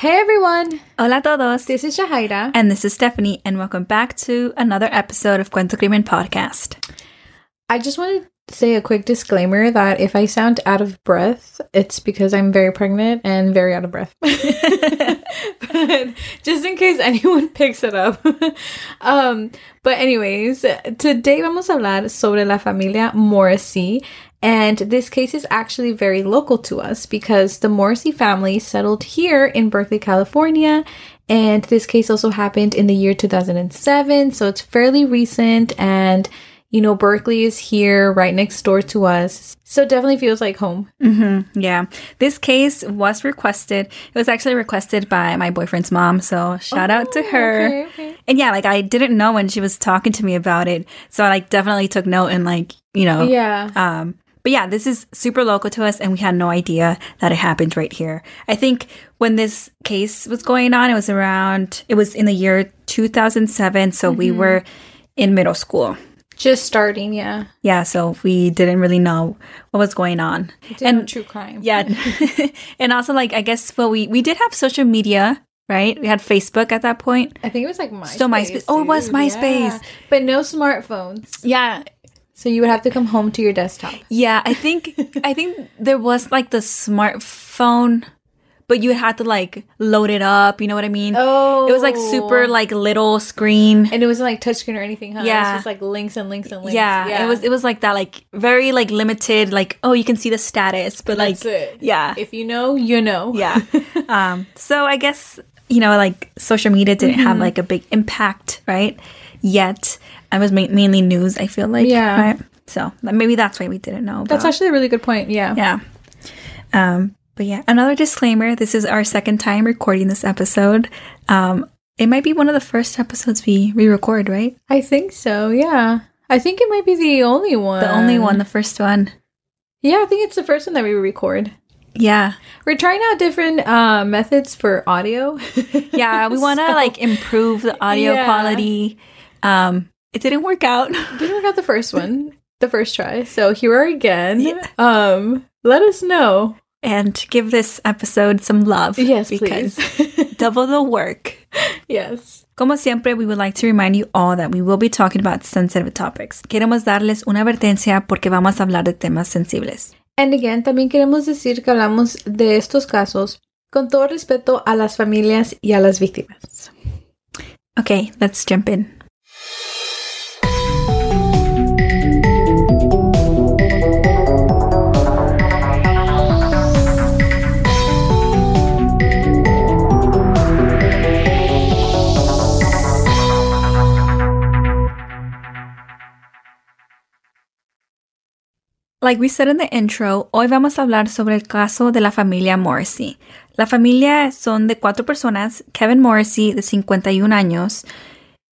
Hey everyone! Hola todos! This is Shahaira. And this is Stephanie, and welcome back to another episode of Cuento Crimen Podcast. I just want to say a quick disclaimer that if I sound out of breath, it's because I'm very pregnant and very out of breath. but just in case anyone picks it up. um, but anyways, today vamos a hablar sobre la familia Morrissey and this case is actually very local to us because the Morrissey family settled here in Berkeley, California. And this case also happened in the year 2007. So it's fairly recent. And, you know, Berkeley is here right next door to us. So it definitely feels like home. Mm-hmm. Yeah. This case was requested. It was actually requested by my boyfriend's mom. So shout oh, out to oh, her. Okay, okay. And yeah, like I didn't know when she was talking to me about it. So I like definitely took note and like, you know, yeah. Um, but yeah, this is super local to us, and we had no idea that it happened right here. I think when this case was going on, it was around, it was in the year 2007. So mm-hmm. we were in middle school. Just starting, yeah. Yeah, so we didn't really know what was going on. And true crime. Yeah. and also like I guess well we we did have social media right? We had Facebook at that point. I think it was like MySpace. Still MySpace. Oh, it was MySpace. Yeah. But no smartphones. Yeah. So you would have to come home to your desktop. Yeah, I think I think there was like the smartphone, but you had to like load it up. You know what I mean? Oh, it was like super like little screen, and it wasn't like touchscreen or anything. Huh? Yeah, it was just like links and links and links. Yeah, yeah, it was it was like that, like very like limited. Like oh, you can see the status, but like yeah, if you know, you know. Yeah. um. So I guess you know like social media didn't mm-hmm. have like a big impact, right? Yet I was ma- mainly news. I feel like yeah. Right? So maybe that's why we didn't know. About. That's actually a really good point. Yeah. Yeah. Um. But yeah, another disclaimer. This is our second time recording this episode. Um. It might be one of the first episodes we re-record, right? I think so. Yeah. I think it might be the only one. The only one. The first one. Yeah, I think it's the first one that we record. Yeah. We're trying out different uh, methods for audio. yeah, we want to so, like improve the audio yeah. quality. Um, it didn't work out. didn't work out the first one, the first try. So here we are again. Yeah. Um, let us know and give this episode some love. Yes, because double the work. Yes. Como siempre, we would like to remind you all that we will be talking about sensitive topics. Queremos darles una advertencia porque vamos a hablar de temas sensibles. And again, también queremos decir que hablamos de estos casos con todo respeto a las familias y a las víctimas. Okay, let's jump in. Like we said in the intro, hoy vamos a hablar sobre el caso de la familia Morrissey. La familia son de cuatro personas, Kevin Morrissey de 51 años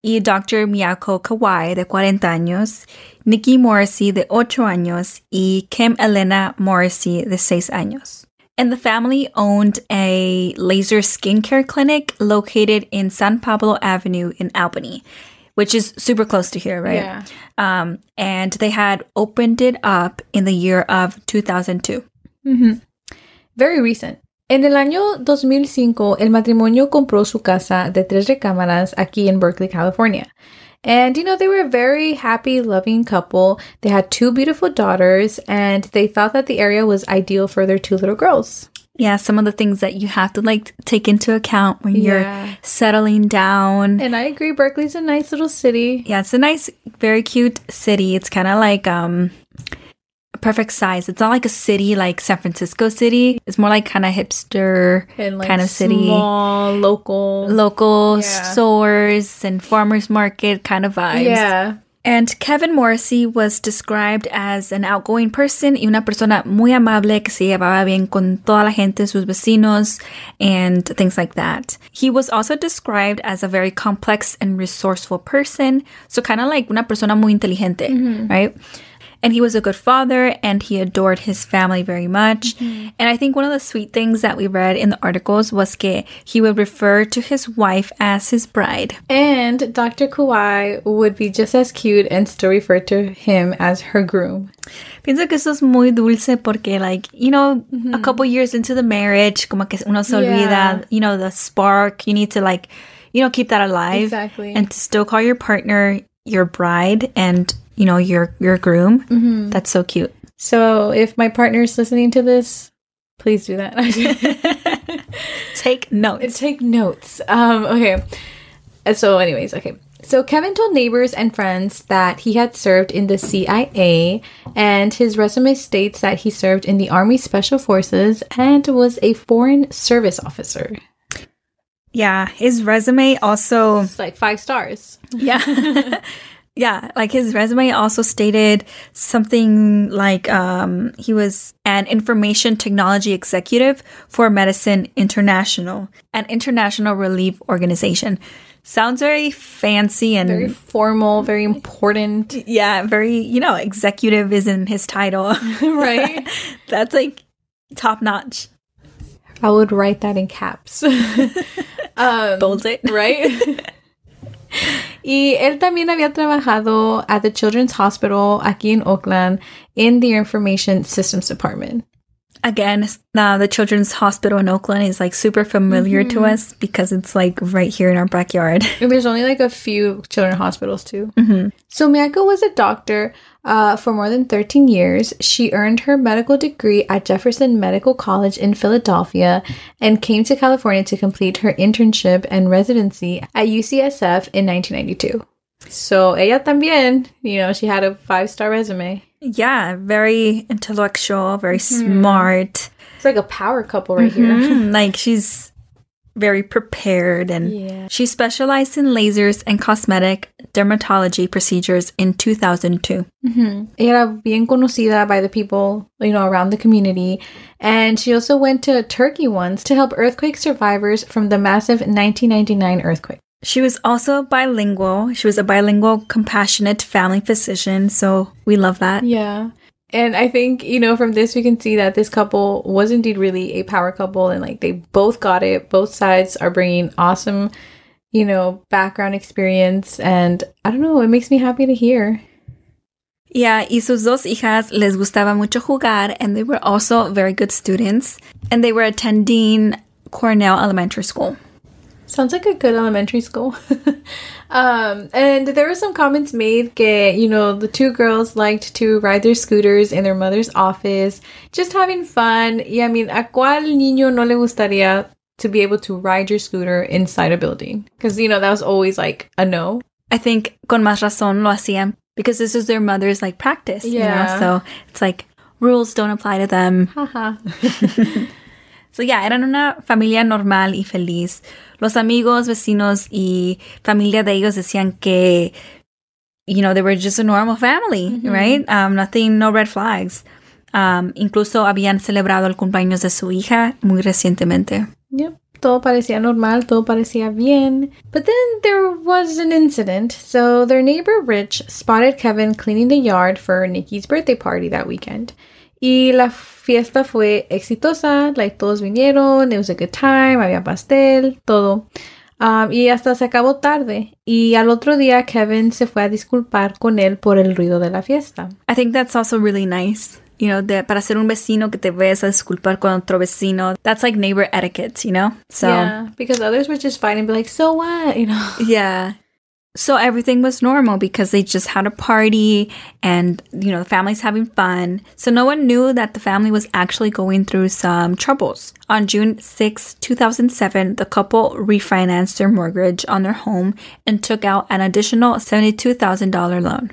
y Dr. Miyako Kawai de 40 años, Nikki Morrissey de 8 años y Kim Elena Morrissey de 6 años. And the family owned a laser skincare clinic located in San Pablo Avenue in Albany which is super close to here, right? Yeah. Um, and they had opened it up in the year of 2002. Mm-hmm. Very recent. En el año 2005, el matrimonio compró su casa de tres recámaras aquí en Berkeley, California. And, you know, they were a very happy, loving couple. They had two beautiful daughters, and they thought that the area was ideal for their two little girls yeah, some of the things that you have to like take into account when you're settling down. And I agree, Berkeley's a nice little city. Yeah, it's a nice, very cute city. It's kind of like um a perfect size. It's not like a city like San Francisco City. It's more like kind of hipster like kind of city, small local, local yeah. stores and farmers market kind of vibes. Yeah. And Kevin Morrissey was described as an outgoing person y una persona muy amable que se llevaba bien con toda la gente, sus vecinos, and things like that. He was also described as a very complex and resourceful person, so kind of like una persona muy inteligente, mm-hmm. right? And he was a good father and he adored his family very much. Mm-hmm. And I think one of the sweet things that we read in the articles was que he would refer to his wife as his bride. And Dr. Kawai would be just as cute and still refer to him as her groom. Pienso que eso es muy dulce porque, like, you know, mm-hmm. a couple years into the marriage, como que uno se olvida, Yeah. you know, the spark. You need to, like, you know, keep that alive. Exactly. And to still call your partner your bride and, you know, your, your groom. That's so cute. So if my partner's listening to this, please do that. Take notes. Take notes. Um, okay. Uh, So, anyways, okay. So, Kevin told neighbors and friends that he had served in the CIA, and his resume states that he served in the Army Special Forces and was a Foreign Service officer. Yeah. His resume also. It's like five stars. Yeah. yeah, like his resume also stated something like um, he was an information technology executive for Medicine International, an international relief organization. Sounds very fancy and Very formal, very important. yeah, very, you know, executive is in his title. right? That's like top notch. I would write that in caps. um, Bold it. right? y él también había trabajado at the Children's Hospital aquí en Oakland in the Information Systems Department. Again, now the Children's Hospital in Oakland is like super familiar to us because it's like right here in our backyard. And there's only like a few children's hospitals too. So Miyako was a doctor uh, for more than 13 years. She earned her medical degree at Jefferson Medical College in Philadelphia and came to California to complete her internship and residency at UCSF in 1992. So ella también, you know, she had a five-star resume. Yeah, very intellectual, very smart. It's like a power couple right here. Mm, like she's very prepared and Yeah. she specialized in lasers and cosmetic dermatology procedures in 2002. Era bien conocida by the people, you know, around the community. And she also went to Turkey once to help earthquake survivors from the massive 1999 earthquake. She was also bilingual. She was a bilingual compassionate family physician, so we love that. Yeah. And I think, you know, from this we can see that this couple was indeed really a power couple and like they both got it. Both sides are bringing awesome, you know, background experience and I don't know, it makes me happy to hear. Yeah, y sus dos hijas les gustaba mucho jugar and they were also very good students and they were attending Cornell Elementary School. Sounds like a good elementary school. um, and there were some comments made que, you know, the two girls liked to ride their scooters in their mother's office, just having fun. Yeah, I mean, ¿a cuál niño no le gustaría to be able to ride your scooter inside a building? Because, you know, that was always like a no. I think con más razón lo hacían because this is their mother's like practice. You Yeah. know? So it's like rules don't apply to them. Haha. So yeah, eran una familia normal y feliz. Los amigos, vecinos y familia de ellos decían que, you know, they were just a normal family, right? Um, nothing, no red flags. Um, incluso habían celebrado el cumpleaños de su hija muy recientemente. Yep. Todo parecía normal, todo parecía bien. But then there was an incident. So their neighbor Rich spotted Kevin cleaning the yard for Nikki's birthday party that weekend. Y la fiesta fue exitosa, like todos vinieron, it was a good time, había pastel, todo. Um, y hasta se acabó tarde. Y al otro día Kevin se fue a disculpar con él por el ruido de la fiesta. I think that's also really nice. You know, de, para ser un vecino que te ves a disculpar con otro vecino. That's like neighbor etiquette, you know? So, yeah, because others would just fight and be like, so what? You know? Yeah. So everything was normal because they just had a party and, you know, the family's having fun. So no one knew that the family was actually going through some troubles. On June 6, 2007, the couple refinanced their mortgage on their home and took out an additional $72,000 loan.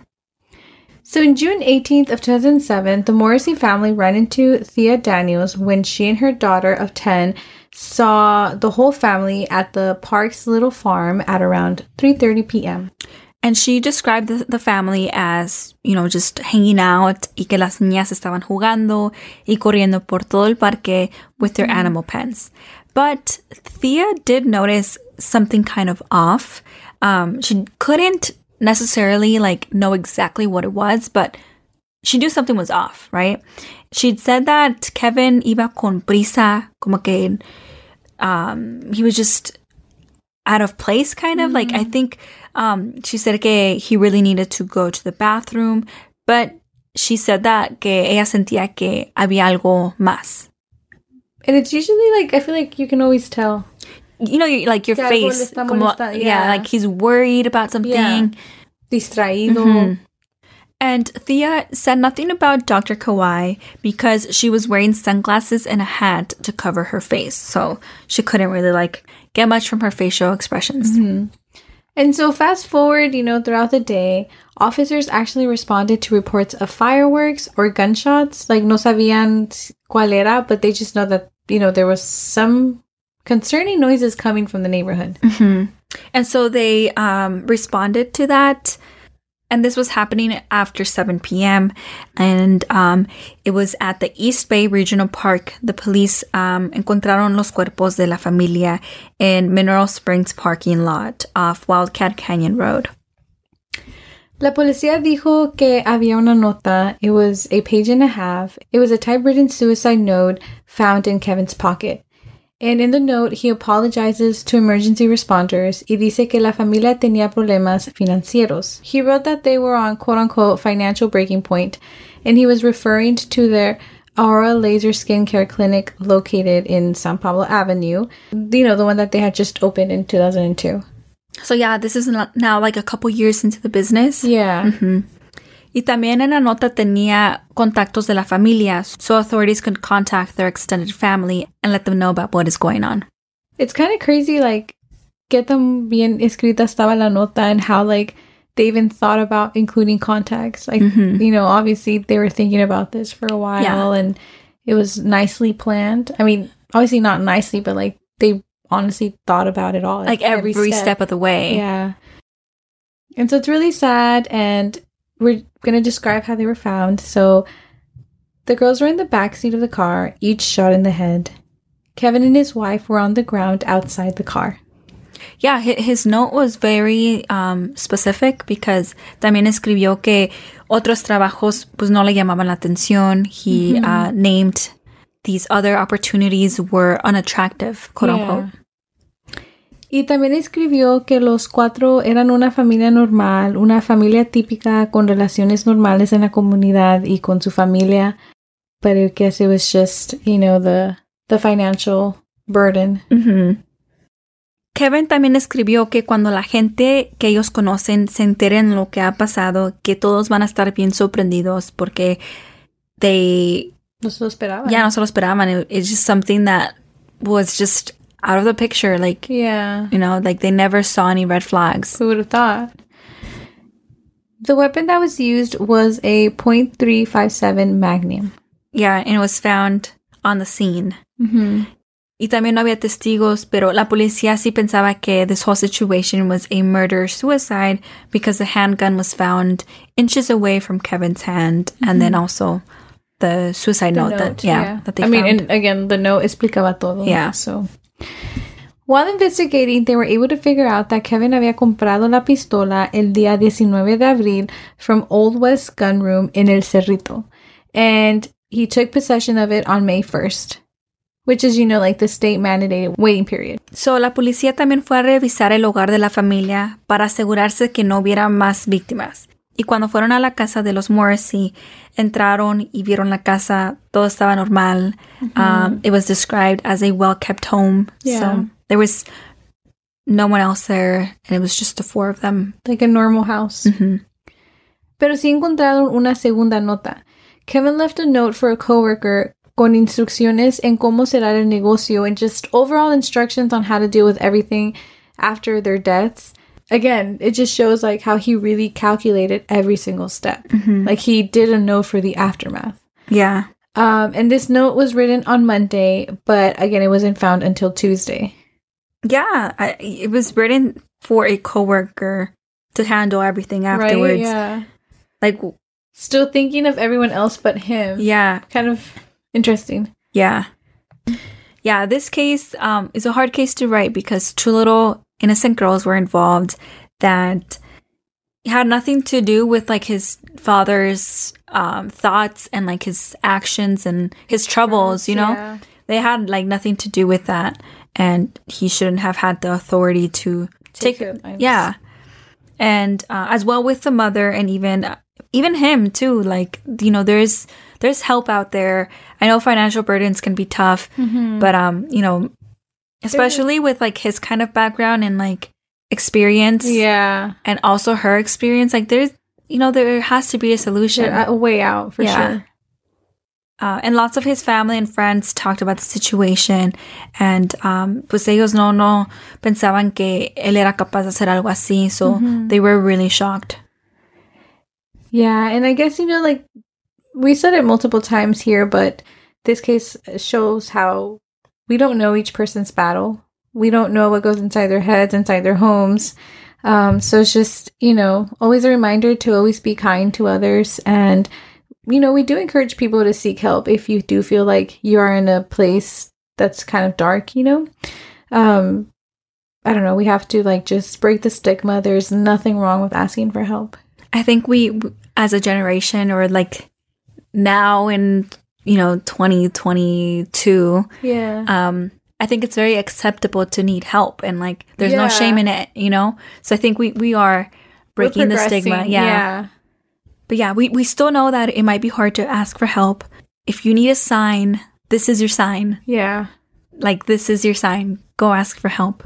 So in June 18th of 2007, the Morrissey family ran into Thea Daniels when she and her daughter of 10 saw the whole family at the park's little farm at around 3:30 p.m. And she described the, the family as, you know, just hanging out y que las niñas estaban jugando y corriendo por todo el parque with their animal pens. But Thea did notice something kind of off. Um, she couldn't necessarily like know exactly what it was, but she knew something was off, right? She'd said that Kevin iba con prisa, como que um, he was just out of place, kind of. Like, I think um, she said que he really needed to go to the bathroom, but she said that que ella sentía que había algo más. And it's usually like I feel like you can always tell. You know, like your Que face. como- yeah. yeah. like he's worried about something. Yeah. Distraído. Mhm. And Thea said nothing about Dr. Kawai because she was wearing sunglasses and a hat to cover her face. So she couldn't really like get much from her facial expressions. And so fast forward, you know, throughout the day, officers actually responded to reports of fireworks or gunshots. Like no sabían cuál era, but they just know that, you know, there was some concerning noises coming from the neighborhood. And so they um, responded to that. And this was happening after 7 p.m. And um, it was at the East Bay Regional Park. The police um, encontraron los cuerpos de la familia in Mineral Springs parking lot off Wildcat Canyon Road. La policía dijo que había una nota. It was a page and a half. It was a typewritten suicide note found in Kevin's pocket. And in the note, he apologizes to emergency responders y dice que la familia tenía problemas financieros. He wrote that they were on quote unquote financial breaking point, and he was referring to their Aura Laser Skincare Clinic located in San Pablo Avenue. You know, the one that they had just opened in 2002. So yeah, this is now like a couple years into the business. Yeah. Mm-hmm. Y también en la nota tenía contactos de la familia, so authorities could contact their extended family and let them know about what is going on. it's kind of crazy like qué tan bien escrita estaba la nota and how like they even thought about including contacts like mm-hmm. you know obviously they were thinking about this for a while Yeah. and it was nicely planned i mean obviously not nicely but like they honestly thought about it all Like every, step. of the way. yeah and so it's really sad and we're gonna describe how they were found so the girls were in the back seat of the car each shot in the head kevin and his wife were on the ground outside the car Yeah, his note was very um, specific because también escribió que otros trabajos pues no le llamaban la atención. He uh, named these other opportunities were unattractive, quote Yeah. unquote. Y también escribió que los cuatro eran una familia normal, una familia típica con relaciones normales en la comunidad y con su familia, but I guess it was just, you know, the the financial burden. Kevin también escribió que cuando la gente que ellos conocen se enteren lo que ha pasado, que todos van a estar bien sorprendidos porque they No se lo esperaba. ya no se lo esperaban. It- it's just something that was just out of the picture. Like, Yeah. you know, like they never saw any red flags. Who would have thought? The weapon that was used was a .357 Magnum. Yeah, and it was found on the scene. Hmm. Y también no había testigos, pero la policía sí pensaba que this whole situation was a murder suicide because the handgun was found inches away from Kevin's hand, and then also the suicide The note, that yeah, that they I mean, and again, the note explicaba todo. Yeah. So, while investigating, they were able to figure out that Kevin había comprado la pistola el día 19 de abril from Old West Gun Room in El Cerrito, and he took possession of it on May 1st, which is, you know, like the state mandated waiting period. So, la policía también fue a revisar el hogar de la familia para asegurarse que no hubiera más víctimas. Y cuando fueron a la casa de los Morrissey, entraron y vieron la casa, todo estaba normal. Um, it was described as a well-kept home. Yeah. So, there was no one else there, and it was just the four of them. like a normal house. Hmm. Pero sí encontraron una segunda nota. Kevin left a note for a coworker con instrucciones en cómo cerrar el negocio and just overall instructions on how to deal with everything after their deaths. Again, it just shows like how he really calculated every single step. Like he did a note for the aftermath. Yeah. Um, and this note was written on Monday, but again, it wasn't found until Tuesday. Yeah. I, it was written for a coworker to handle everything afterwards. Right? Yeah. Like, Still thinking of everyone else but him. yeah. Kind of interesting. Yeah. Yeah, this case um, is a hard case to write because two little innocent girls were involved that had nothing to do with like his father's um, thoughts and like his actions and his troubles, you know? Yeah. They had like nothing to do with that. And he shouldn't have had the authority to Take take, her yeah. And uh, as well with the mother and even even him too. Like you know, there's there's help out there. I know financial burdens can be tough, Mm-hmm. but um, you know, especially with like his kind of background and like experience, Yeah. and also her experience, like there's you know there has to be a solution. Sure, a way out for Yeah. sure. Uh, and lots of his family and friends talked about the situation. And um, pues ellos no, no pensaban que él era capaz de hacer algo así. So they were really shocked. Yeah, and I guess you know, like we said it multiple times here, but this case shows how we don't know each person's battle. We don't know what goes inside their heads, inside their homes. Um, so it's just you know always a reminder to always be kind to others, and you know we do encourage people to seek help if you do feel like you are in a place that's kind of dark. You know, um, I don't know. We have to like just break the stigma. There's nothing wrong with asking for help. I think we, as a generation, or like now in, you know, 2022, Yeah. um, I think it's very acceptable to need help. And like, there's no shame in it, you know? So I think we, we are breaking the stigma. progressing, yeah. But yeah, we, we still know that it might be hard to ask for help. If you need a sign, this is your sign. Yeah. Like, this is your sign. Go ask for help.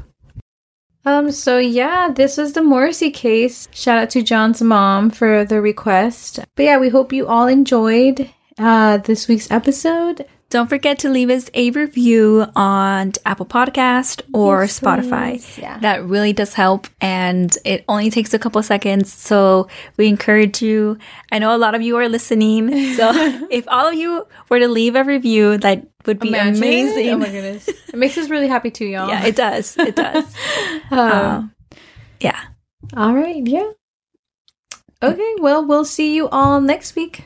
Um, so yeah, this was the Morrissey case. Shout out to John's mom for the request. But yeah, we hope you all enjoyed uh this week's episode. Don't forget to leave us a review on Apple Podcast or Yes, Spotify. Yeah. That really does help and it only takes a couple seconds. So we encourage you. I know a lot of you are listening. So if all of you were to leave a review, that would be Imagine. amazing. Oh my goodness. It makes us really happy too, y'all. yeah, it does. It does. Um, Uh, yeah. all right, yeah. Okay, well, we'll see you all next week.